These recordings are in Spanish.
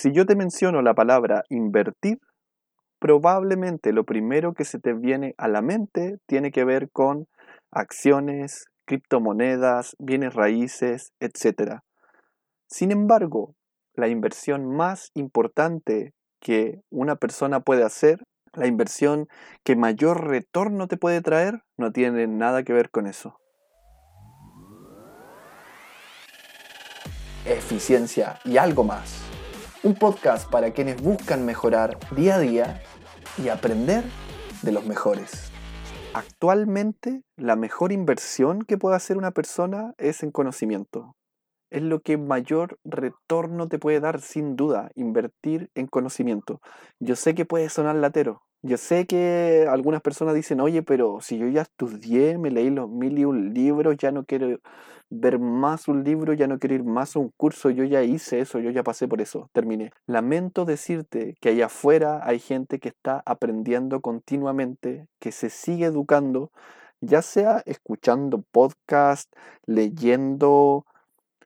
Si yo te menciono la palabra invertir, probablemente lo primero que se te viene a la mente tiene que ver con acciones, criptomonedas, bienes raíces, etc. Sin embargo, la inversión más importante que una persona puede hacer, la inversión que mayor retorno te puede traer, no tiene nada que ver con eso. Eficiencia y algo más. Un podcast para quienes buscan mejorar día a día y aprender de los mejores. Actualmente, la mejor inversión que puede hacer una persona es en conocimiento. Es lo que mayor retorno te puede dar, sin duda, invertir en conocimiento. Yo sé que puede sonar latero. Yo sé que algunas personas dicen, oye, pero si yo ya estudié, me leí los mil y un libros, ya no quiero ver más un libro, ya no quiero ir más a un curso, yo ya hice eso, yo ya pasé por eso, terminé. Lamento decirte que allá afuera hay gente que está aprendiendo continuamente, que se sigue educando, ya sea escuchando podcast, leyendo,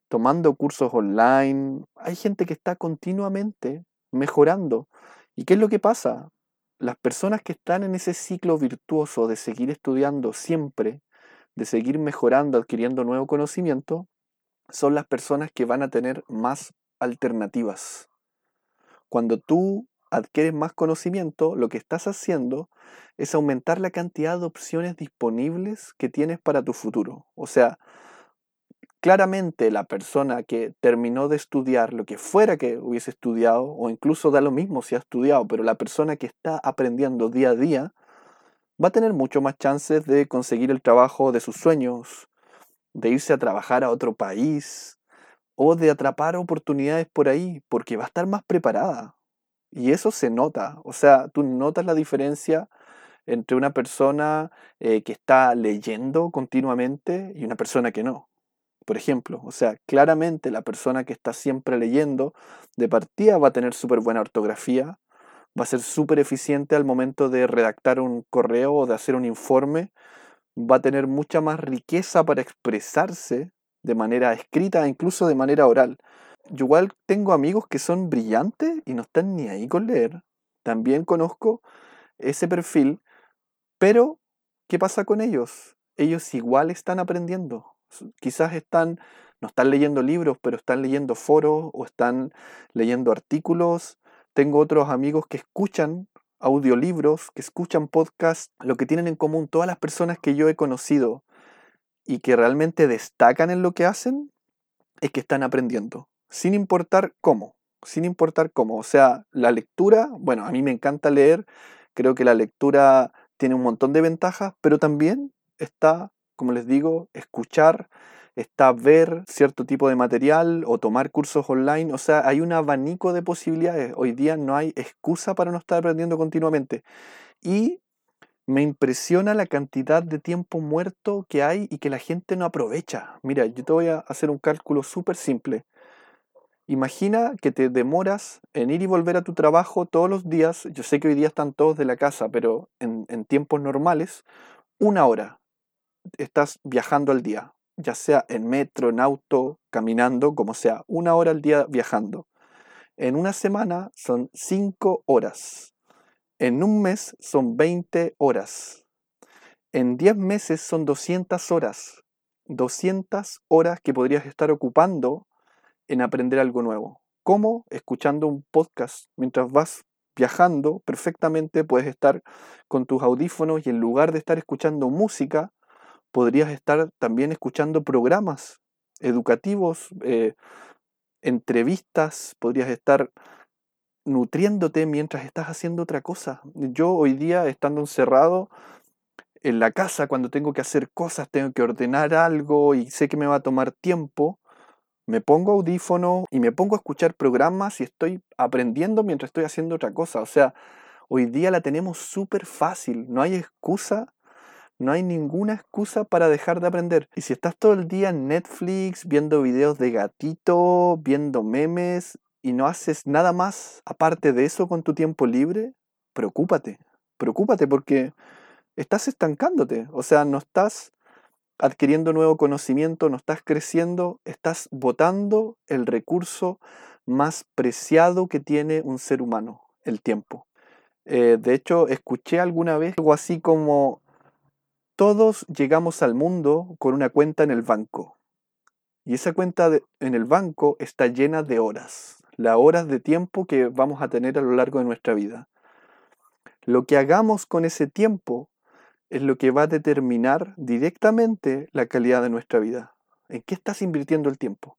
tomando cursos online, hay gente que está continuamente mejorando. ¿Y qué es lo que pasa? Las personas que están en ese ciclo virtuoso de seguir estudiando siempre, de seguir mejorando, adquiriendo nuevo conocimiento, son las personas que van a tener más alternativas. Cuando tú adquieres más conocimiento, lo que estás haciendo es aumentar la cantidad de opciones disponibles que tienes para tu futuro. O sea, claramente la persona que terminó de estudiar lo que fuera que hubiese estudiado, o incluso da lo mismo si ha estudiado, pero la persona que está aprendiendo día a día, va a tener mucho más chances de conseguir el trabajo de sus sueños, de irse a trabajar a otro país o de atrapar oportunidades por ahí, porque va a estar más preparada. Y eso se nota, o sea, tú notas la diferencia entre una persona eh, que está leyendo continuamente y una persona que no. Por ejemplo, o sea, claramente la persona que está siempre leyendo de partida va a tener súper buena ortografía, va a ser súper eficiente al momento de redactar un correo o de hacer un informe, va a tener mucha más riqueza para expresarse de manera escrita, incluso de manera oral. Yo igual tengo amigos que son brillantes y no están ni ahí con leer. También conozco ese perfil, pero ¿qué pasa con ellos? Ellos igual están aprendiendo. Quizás están, no están leyendo libros, pero están leyendo foros o están leyendo artículos tengo otros amigos que escuchan audiolibros, que escuchan podcasts. Lo que tienen en común todas las personas que yo he conocido y que realmente destacan en lo que hacen es que están aprendiendo, sin importar cómo, sin importar cómo. O sea, la lectura, bueno, a mí me encanta leer, creo que la lectura tiene un montón de ventajas, pero también está, como les digo, escuchar, está ver cierto tipo de material o tomar cursos online. O sea, hay un abanico de posibilidades. Hoy día no hay excusa para no estar aprendiendo continuamente. Y me impresiona la cantidad de tiempo muerto que hay y que la gente no aprovecha. Mira, yo te voy a hacer un cálculo súper simple. Imagina que te demoras en ir y volver a tu trabajo todos los días. Yo sé que hoy día están todos de la casa, pero en, en tiempos normales, una hora estás viajando al día ya sea en metro, en auto, caminando, como sea, una hora al día viajando. En una semana son cinco horas. En un mes son 20 horas. En 10 meses son 200 horas. 200 horas que podrías estar ocupando en aprender algo nuevo. ¿Cómo? Escuchando un podcast. Mientras vas viajando, perfectamente puedes estar con tus audífonos y en lugar de estar escuchando música, podrías estar también escuchando programas educativos, eh, entrevistas, podrías estar nutriéndote mientras estás haciendo otra cosa. Yo hoy día, estando encerrado en la casa, cuando tengo que hacer cosas, tengo que ordenar algo y sé que me va a tomar tiempo, me pongo audífono y me pongo a escuchar programas y estoy aprendiendo mientras estoy haciendo otra cosa. O sea, hoy día la tenemos súper fácil, no hay excusa no hay ninguna excusa para dejar de aprender. Y si estás todo el día en Netflix viendo videos de gatito, viendo memes y no haces nada más aparte de eso con tu tiempo libre, preocúpate. Preocúpate porque estás estancándote. O sea, no estás adquiriendo nuevo conocimiento, no estás creciendo, estás botando el recurso más preciado que tiene un ser humano, el tiempo. Eh, de hecho, escuché alguna vez algo así como, todos llegamos al mundo con una cuenta en el banco. Y esa cuenta en el banco está llena de horas, las horas de tiempo que vamos a tener a lo largo de nuestra vida. Lo que hagamos con ese tiempo es lo que va a determinar directamente la calidad de nuestra vida. ¿En qué estás invirtiendo el tiempo?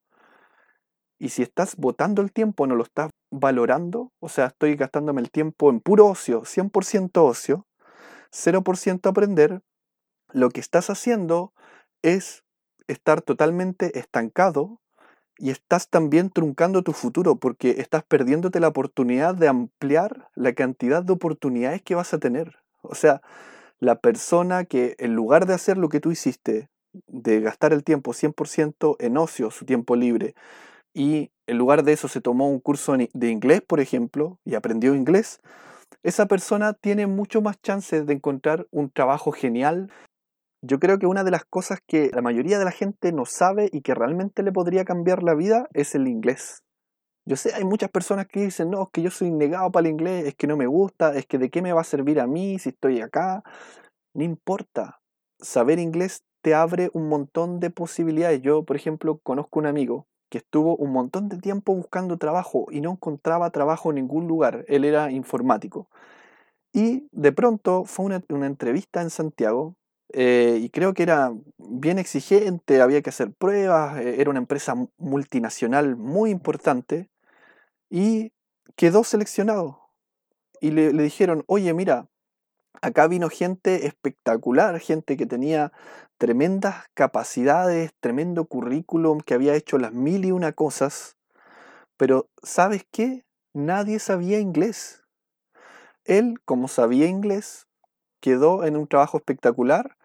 Y si estás botando el tiempo, no lo estás valorando, o sea, estoy gastándome el tiempo en puro ocio, 100% ocio, 0% aprender, lo que estás haciendo es estar totalmente estancado y estás también truncando tu futuro porque estás perdiéndote la oportunidad de ampliar la cantidad de oportunidades que vas a tener. O sea, la persona que en lugar de hacer lo que tú hiciste, de gastar el tiempo 100% en ocio, su tiempo libre, y en lugar de eso se tomó un curso de inglés, por ejemplo, y aprendió inglés, esa persona tiene mucho más chances de encontrar un trabajo genial. Yo creo que una de las cosas que la mayoría de la gente no sabe y que realmente le podría cambiar la vida es el inglés. Yo sé, hay muchas personas que dicen, no, es que yo soy negado para el inglés, es que no me gusta, es que de qué me va a servir a mí si estoy acá. No importa. Saber inglés te abre un montón de posibilidades. Yo, por ejemplo, conozco un amigo que estuvo un montón de tiempo buscando trabajo y no encontraba trabajo en ningún lugar. Él era informático. Y de pronto fue una, una entrevista en Santiago eh, y creo que era bien exigente, había que hacer pruebas, eh, era una empresa multinacional muy importante y quedó seleccionado. Y le, le dijeron, oye, mira, acá vino gente espectacular, gente que tenía tremendas capacidades, tremendo currículum, que había hecho las mil y una cosas, pero ¿sabes qué? Nadie sabía inglés. Él, como sabía inglés, quedó en un trabajo espectacular.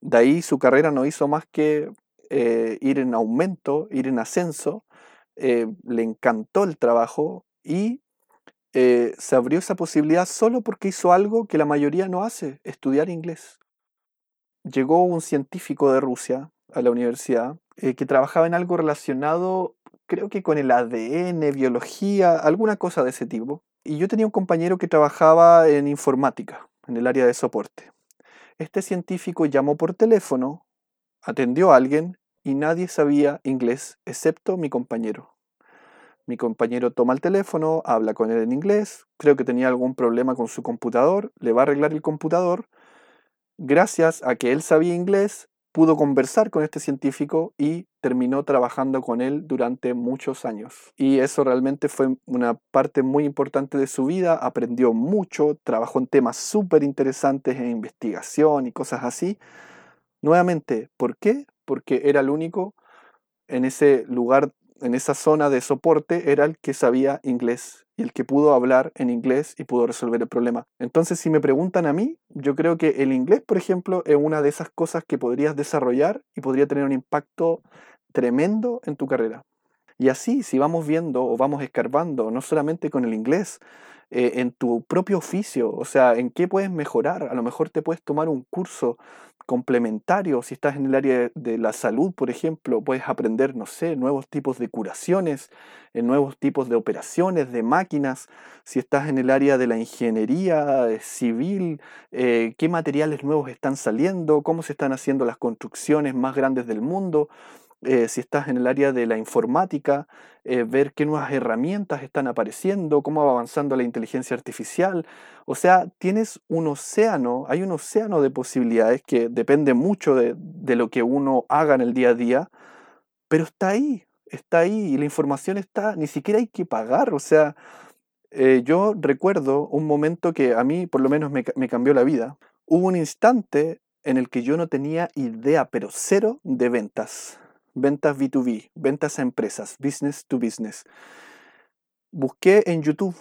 De ahí su carrera no hizo más que eh, ir en aumento, ir en ascenso. Eh, le encantó el trabajo y eh, se abrió esa posibilidad solo porque hizo algo que la mayoría no hace, estudiar inglés. Llegó un científico de Rusia a la universidad que trabajaba en algo relacionado, creo que con el ADN, biología, alguna cosa de ese tipo. Y yo tenía un compañero que trabajaba en informática en el área de soporte. Este científico llamó por teléfono, atendió a alguien y nadie sabía inglés excepto mi compañero. Mi compañero toma el teléfono, habla con él en inglés, creo que tenía algún problema con su computador, le va a arreglar el computador. Gracias a que él sabía inglés, pudo conversar con este científico y terminó trabajando con él durante muchos años. Y eso realmente fue una parte muy importante de su vida, aprendió mucho, trabajó en temas súper interesantes en investigación y cosas así. Nuevamente, ¿por qué? Porque era el único en ese lugar, en esa zona de soporte, era el que sabía inglés y el que pudo hablar en inglés y pudo resolver el problema. Entonces, si me preguntan a mí, yo creo que el inglés, por ejemplo, es una de esas cosas que podrías desarrollar y podría tener un impacto tremendo en tu carrera. Y así, si vamos viendo o vamos escarbando, no solamente con el inglés, eh, en tu propio oficio, o sea, en qué puedes mejorar. A lo mejor te puedes tomar un curso complementario, si estás en el área de la salud, por ejemplo, puedes aprender, no sé, nuevos tipos de curaciones, eh, nuevos tipos de operaciones, de máquinas, si estás en el área de la ingeniería eh, civil, qué materiales nuevos están saliendo, cómo se están haciendo las construcciones más grandes del mundo. Eh, si estás en el área de la informática, eh, ver qué nuevas herramientas están apareciendo, cómo va avanzando la inteligencia artificial. O sea, tienes un océano, hay un océano de posibilidades que depende mucho de, lo que uno haga en el día a día, pero está ahí, está ahí y la información está, ni siquiera hay que pagar. O sea, eh, yo recuerdo un momento que a mí por lo menos me, me cambió la vida. Hubo un instante en el que yo no tenía idea, pero cero de ventas ventas B2B, ventas a empresas, business to business. Busqué en YouTube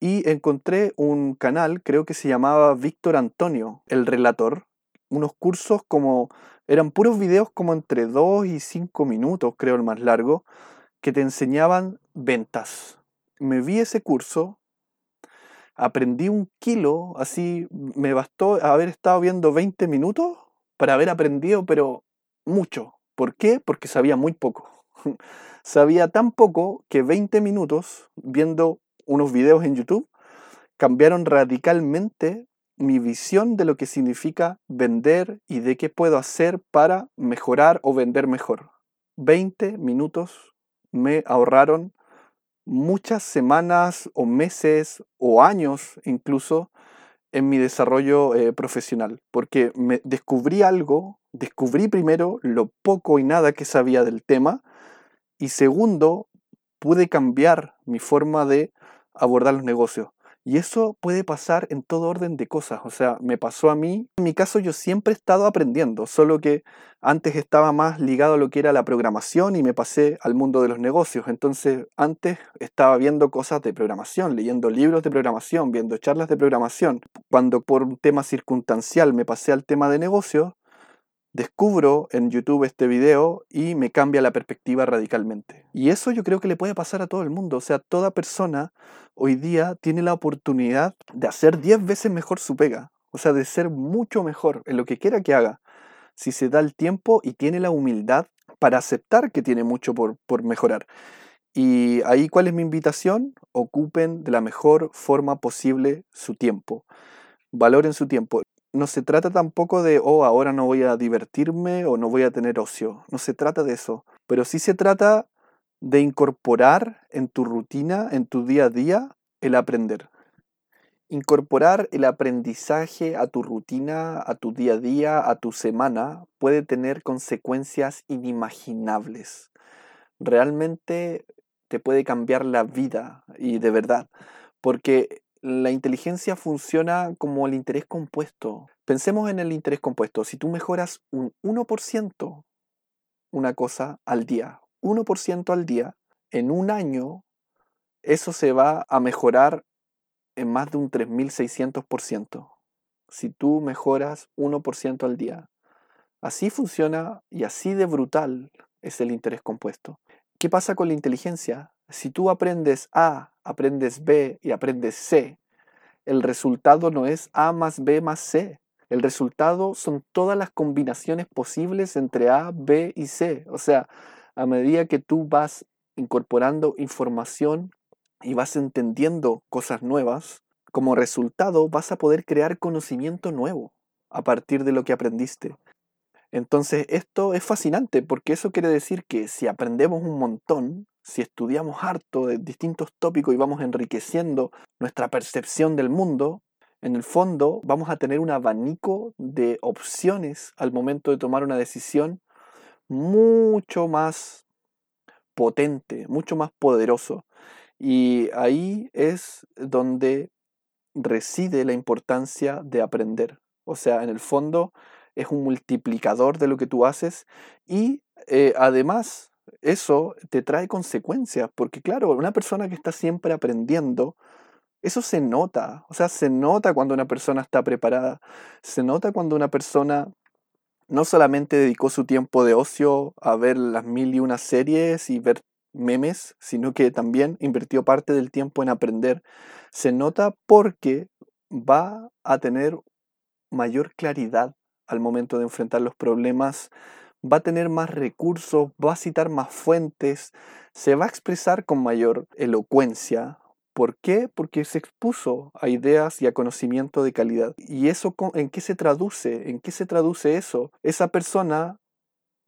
y encontré un canal, creo que se llamaba Víctor Antonio, el relator, unos cursos como, eran puros videos como entre 2 y 5 minutos, creo el más largo, que te enseñaban ventas. Me vi ese curso, aprendí un kilo, así me bastó haber estado viendo 20 minutos para haber aprendido, pero mucho, ¿Por qué? Porque sabía muy poco. Sabía tan poco que 20 minutos viendo unos videos en YouTube cambiaron radicalmente mi visión de lo que significa vender y de qué puedo hacer para mejorar o vender mejor. 20 minutos me ahorraron muchas semanas o meses o años incluso en mi desarrollo eh, profesional, porque me descubrí algo, descubrí primero lo poco y nada que sabía del tema, y segundo, pude cambiar mi forma de abordar los negocios. Y eso puede pasar en todo orden de cosas. O sea, me pasó a mí. En mi caso yo siempre he estado aprendiendo, solo que antes estaba más ligado a lo que era la programación y me pasé al mundo de los negocios. Entonces antes estaba viendo cosas de programación, leyendo libros de programación, viendo charlas de programación. Cuando por un tema circunstancial me pasé al tema de negocios, descubro en YouTube este video y me cambia la perspectiva radicalmente. Y eso yo creo que le puede pasar a todo el mundo. O sea, toda persona hoy día tiene la oportunidad de hacer 10 veces mejor su pega. O sea, de ser mucho mejor en lo que quiera que haga. Si se da el tiempo y tiene la humildad para aceptar que tiene mucho por, por mejorar. Y ahí, ¿cuál es mi invitación? Ocupen de la mejor forma posible su tiempo. Valoren su tiempo no se trata tampoco de, oh, ahora no voy a divertirme o no voy a tener ocio. No se trata de eso. Pero sí se trata de incorporar en tu rutina, en tu día a día, el aprender. Incorporar el aprendizaje a tu rutina, a tu día a día, a tu semana, puede tener consecuencias inimaginables. Realmente te puede cambiar la vida y de verdad. Porque la inteligencia funciona como el interés compuesto. Pensemos en el interés compuesto. Si tú mejoras un 1% una cosa al día, 1% al día, en un año, eso se va a mejorar en más de un 3600%. Si tú mejoras 1% al día. Así funciona y así de brutal es el interés compuesto. ¿Qué pasa con la inteligencia? Si tú aprendes A, aprendes B y aprendes C, el resultado no es A más B más C. El resultado son todas las combinaciones posibles entre A, B y C. O sea, a medida que tú vas incorporando información y vas entendiendo cosas nuevas, como resultado vas a poder crear conocimiento nuevo a partir de lo que aprendiste. Entonces, esto es fascinante porque eso quiere decir que si aprendemos un montón, si estudiamos harto de distintos tópicos y vamos enriqueciendo nuestra percepción del mundo, en el fondo vamos a tener un abanico de opciones al momento de tomar una decisión mucho más potente, mucho más poderoso. Y ahí es donde reside la importancia de aprender. O sea, en el fondo es un multiplicador de lo que tú haces y eh, además eso te trae consecuencias, porque claro, una persona que está siempre aprendiendo, eso se nota, o sea, se nota cuando una persona está preparada, se nota cuando una persona no solamente dedicó su tiempo de ocio a ver las mil y una series y ver memes, sino que también invirtió parte del tiempo en aprender. Se nota porque va a tener mayor claridad al momento de enfrentar los problemas, va a tener más recursos, va a citar más fuentes, se va a expresar con mayor elocuencia. ¿Por qué? Porque se expuso a ideas y a conocimiento de calidad. ¿Y eso en qué se traduce? ¿En qué se traduce eso? Esa persona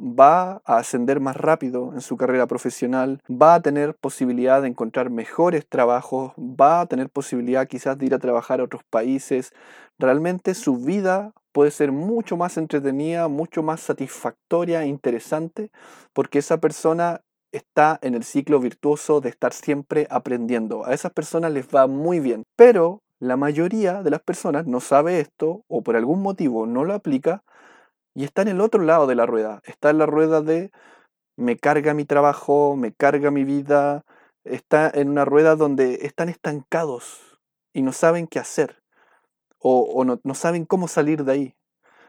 va a ascender más rápido en su carrera profesional, va a tener posibilidad de encontrar mejores trabajos, va a tener posibilidad quizás de ir a trabajar a otros países. Realmente su vida puede ser mucho más entretenida, mucho más satisfactoria e interesante, porque esa persona está en el ciclo virtuoso de estar siempre aprendiendo. A esas personas les va muy bien, pero la mayoría de las personas no sabe esto o por algún motivo no lo aplica y está en el otro lado de la rueda. Está en la rueda de me carga mi trabajo, me carga mi vida. Está en una rueda donde están estancados y no saben qué hacer o, no, no saben cómo salir de ahí.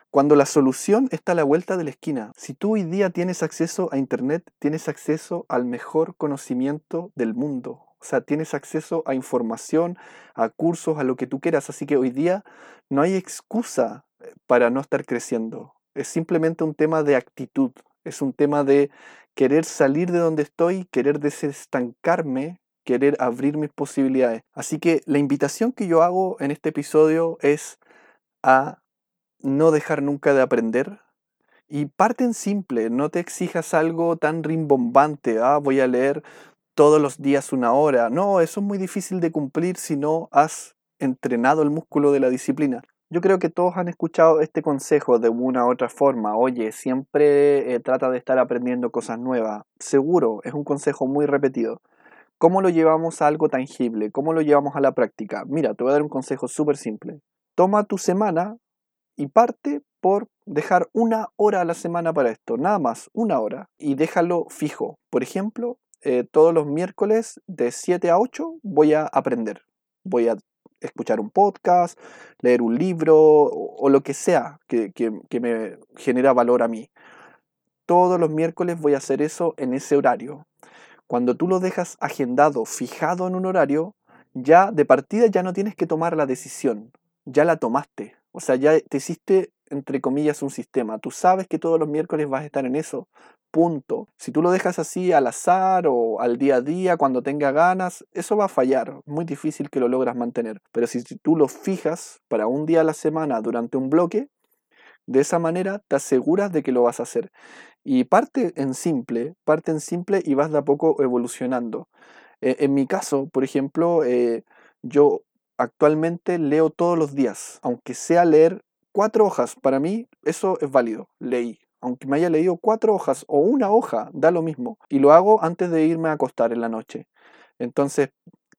Cuando la solución está a la vuelta de la esquina. Si tú hoy día tienes acceso a Internet, tienes acceso al mejor conocimiento del mundo. O sea, tienes acceso a información, a cursos, a lo que tú quieras. Así que hoy día no hay excusa eh, para no estar creciendo. Es simplemente un tema de actitud. Es un tema de querer salir de donde estoy, querer desestancarme, querer abrir mis posibilidades. Así que la invitación que yo hago en este episodio es a no dejar nunca de aprender. Y parten simple, no te exijas algo tan rimbombante, ah, voy a leer todos los días una hora. No, eso es muy difícil de cumplir si no has entrenado el músculo de la disciplina. Yo creo que todos han escuchado este consejo de una u otra forma. Oye, siempre eh, trata de estar aprendiendo cosas nuevas. Seguro, es un consejo muy repetido. ¿Cómo lo llevamos a algo tangible? ¿Cómo lo llevamos a la práctica? Mira, te voy a dar un consejo súper simple. Toma tu semana y parte por dejar una hora a la semana para esto, nada más, una hora, y déjalo fijo. Por ejemplo, eh, todos los miércoles de 7 a 8 voy a aprender. Voy a escuchar un podcast, leer un libro o, lo que sea que, que, me genera valor a mí. Todos los miércoles voy a hacer eso en ese horario. Cuando tú lo dejas agendado, fijado en un horario, ya de partida ya no tienes que tomar la decisión, ya la tomaste. O sea, ya te hiciste, entre comillas, un sistema. Tú sabes que todos los miércoles vas a estar en eso, punto. Si tú lo dejas así al azar o al día a día, cuando tenga ganas, eso va a fallar. Muy difícil que lo logras mantener. Pero si tú lo fijas para un día a la semana durante un bloque, de esa manera te aseguras de que lo vas a hacer. Y parte en simple, parte en simple y vas de a poco evolucionando. E, en mi caso, por ejemplo, eh, yo actualmente leo todos los días, aunque sea leer cuatro hojas, para mí eso es válido, leí aunque me haya leído cuatro hojas o una hoja, da lo mismo. Y lo hago antes de irme a acostar en la noche. Entonces,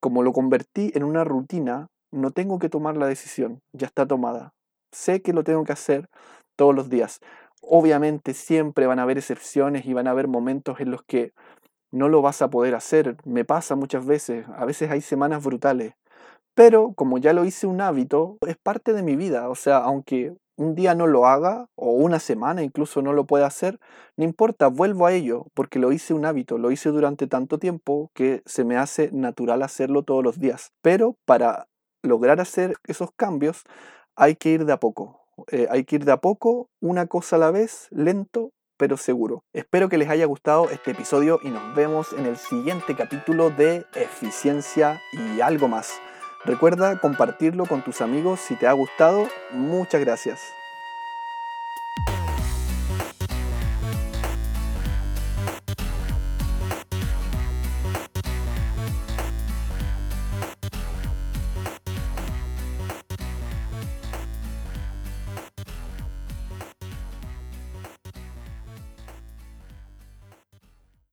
como lo convertí en una rutina, no tengo que tomar la decisión, ya está tomada. Sé que lo tengo que hacer todos los días. Obviamente siempre van a haber excepciones y van a haber momentos en los que no lo vas a poder hacer. Me pasa muchas veces, a veces hay semanas brutales. Pero como ya lo hice un hábito, es parte de mi vida. O sea, aunque un día no lo haga o una semana incluso no lo pueda hacer, no importa, vuelvo a ello porque lo hice un hábito, lo hice durante tanto tiempo que se me hace natural hacerlo todos los días. Pero para lograr hacer esos cambios hay que ir de a poco. Eh, hay que ir de a poco, una cosa a la vez, lento pero seguro. Espero que les haya gustado este episodio y nos vemos en el siguiente capítulo de Eficiencia y algo más. Recuerda compartirlo con tus amigos si te ha gustado. Muchas gracias.